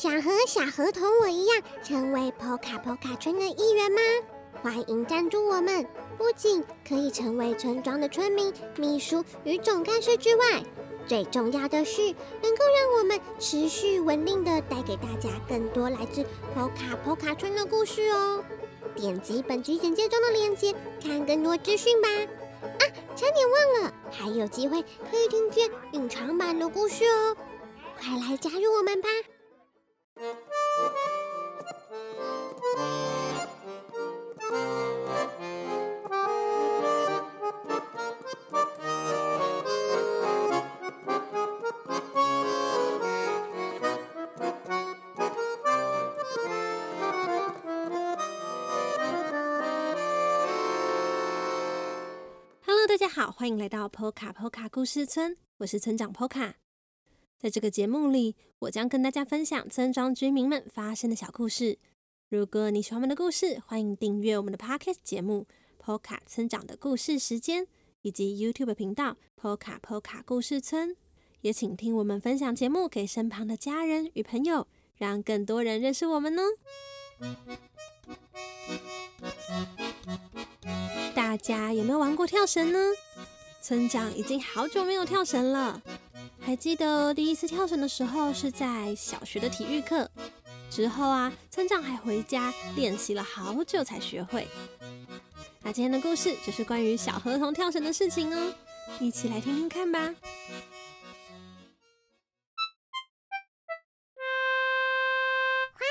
想和小河同我一样成为 Poka Poka 村的一员吗？欢迎赞助我们！不仅可以成为村庄的村民、秘书与总干事之外，最重要的是能够让我们持续稳定的带给大家更多来自 Poka Poka 村的故事哦。点击本集简介中的链接，看更多资讯吧！啊，差点忘了，还有机会可以听见隐藏版的故事哦！快来加入我们吧！大家好，欢迎来到 Poka Poka 故事村，我是村长 Poka。在这个节目里，我将跟大家分享村庄居民们发生的小故事。如果你喜欢我们的故事，欢迎订阅我们的 Podcast 节目 Poka 村长的故事时间，以及 YouTube 频道 Poka Poka 故事村。也请听我们分享节目给身旁的家人与朋友，让更多人认识我们哦。大家有没有玩过跳绳呢？村长已经好久没有跳绳了。还记得第一次跳绳的时候是在小学的体育课，之后啊，村长还回家练习了好久才学会。那今天的故事就是关于小河童跳绳的事情哦，一起来听听看吧。欢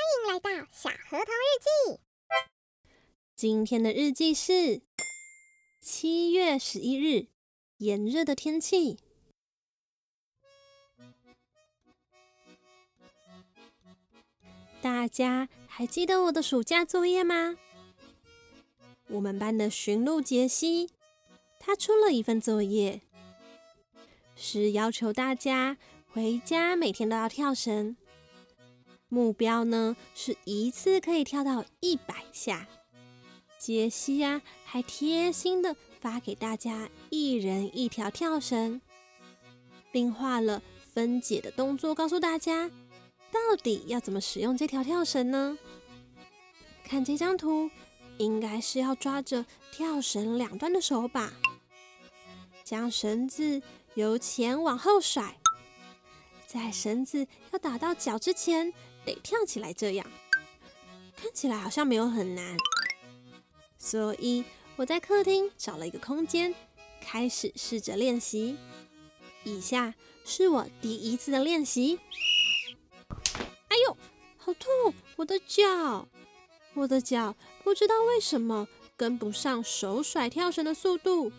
迎来到小河童日记。今天的日记是。七月十一日，炎热的天气。大家还记得我的暑假作业吗？我们班的驯鹿杰西，他出了一份作业，是要求大家回家每天都要跳绳，目标呢是一次可以跳到一百下。杰西呀，还贴心的发给大家一人一条跳绳，并画了分解的动作，告诉大家到底要怎么使用这条跳绳呢？看这张图，应该是要抓着跳绳两端的手把，将绳子由前往后甩，在绳子要打到脚之前得跳起来。这样看起来好像没有很难。所以我在客厅找了一个空间，开始试着练习。以下是我第一次的练习。哎呦，好痛！我的脚，我的脚不知道为什么跟不上手甩跳绳的速度，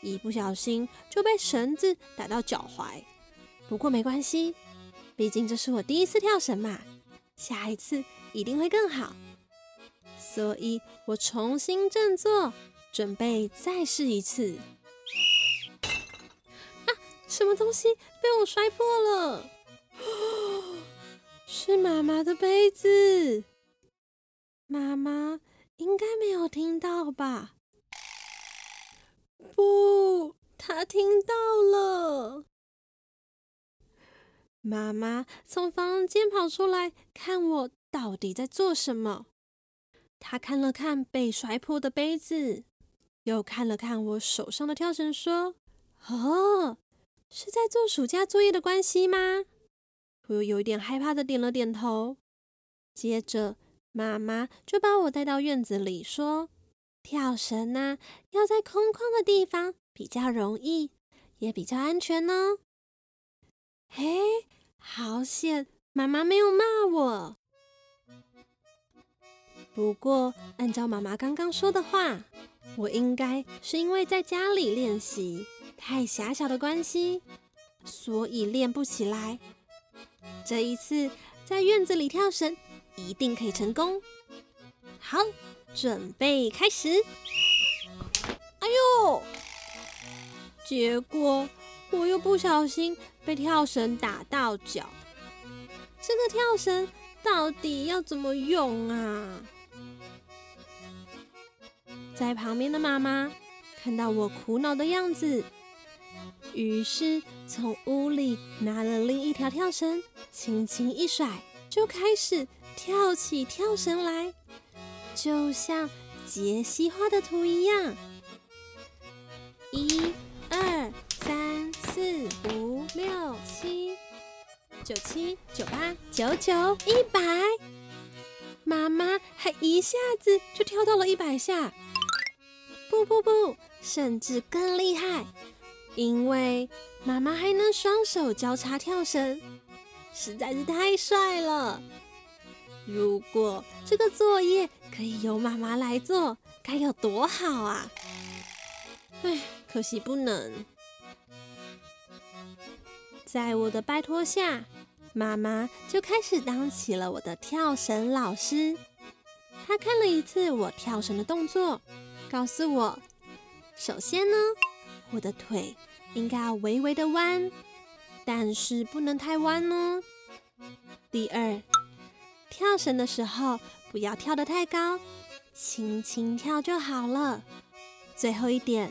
一不小心就被绳子打到脚踝。不过没关系，毕竟这是我第一次跳绳嘛，下一次一定会更好。所以我重新振作，准备再试一次。啊！什么东西被我摔破了？是妈妈的杯子。妈妈应该没有听到吧？不，她听到了。妈妈从房间跑出来，看我到底在做什么。她看了看被摔破的杯子，又看了看我手上的跳绳，说：“哦，是在做暑假作业的关系吗？”我又有一点害怕的点了点头。接着，妈妈就把我带到院子里，说：“跳绳呢，要在空旷的地方比较容易，也比较安全呢。”嘿，好险，妈妈没有骂我。不过，按照妈妈刚刚说的话，我应该是因为在家里练习太狭小的关系，所以练不起来。这一次在院子里跳绳，一定可以成功。好，准备开始。哎呦！结果我又不小心被跳绳打到脚。这个跳绳到底要怎么用啊？在旁边的妈妈看到我苦恼的样子，于是从屋里拿了另一条跳绳，轻轻一甩就开始跳起跳绳来，就像杰西画的图一样。一、二、三、四、五、六、七、九七、九八、九九、一百。妈妈还一下子就跳到了一百下。不不不，甚至更厉害，因为妈妈还能双手交叉跳绳，实在是太帅了。如果这个作业可以由妈妈来做，该有多好啊！唉，可惜不能。在我的拜托下，妈妈就开始当起了我的跳绳老师。她看了一次我跳绳的动作，告诉我：首先呢，我的腿应该要微微的弯，但是不能太弯哦。第二，跳绳的时候不要跳得太高，轻轻跳就好了。最后一点。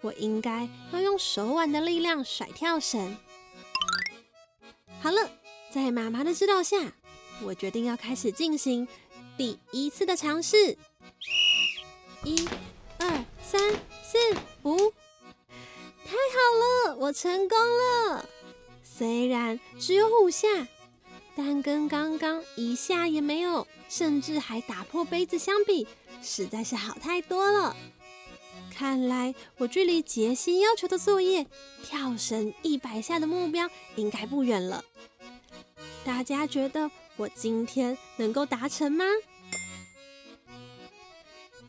我应该要用手腕的力量甩跳绳。好了，在妈妈的指导下，我决定要开始进行第一次的尝试。一、二、三、四、五，太好了，我成功了！虽然只有五下，但跟刚刚一下也没有，甚至还打破杯子相比，实在是好太多了。看来我距离杰西要求的作业跳绳一百下的目标应该不远了。大家觉得我今天能够达成吗？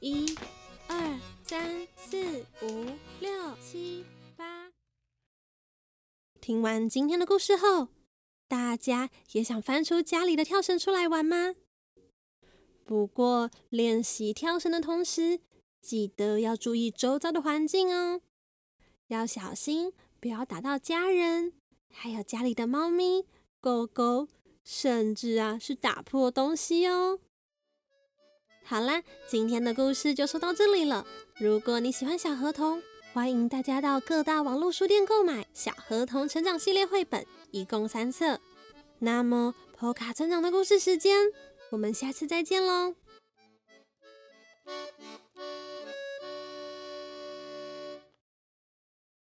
一、二、三、四、五、六、七、八。听完今天的故事后，大家也想翻出家里的跳绳出来玩吗？不过练习跳绳的同时，记得要注意周遭的环境哦，要小心不要打到家人，还有家里的猫咪、狗狗，甚至啊是打破东西哦。好啦，今天的故事就说到这里了。如果你喜欢小河童，欢迎大家到各大网络书店购买《小河童成长系列》绘本，一共三册。那么，PO 卡成长的故事时间，我们下次再见喽。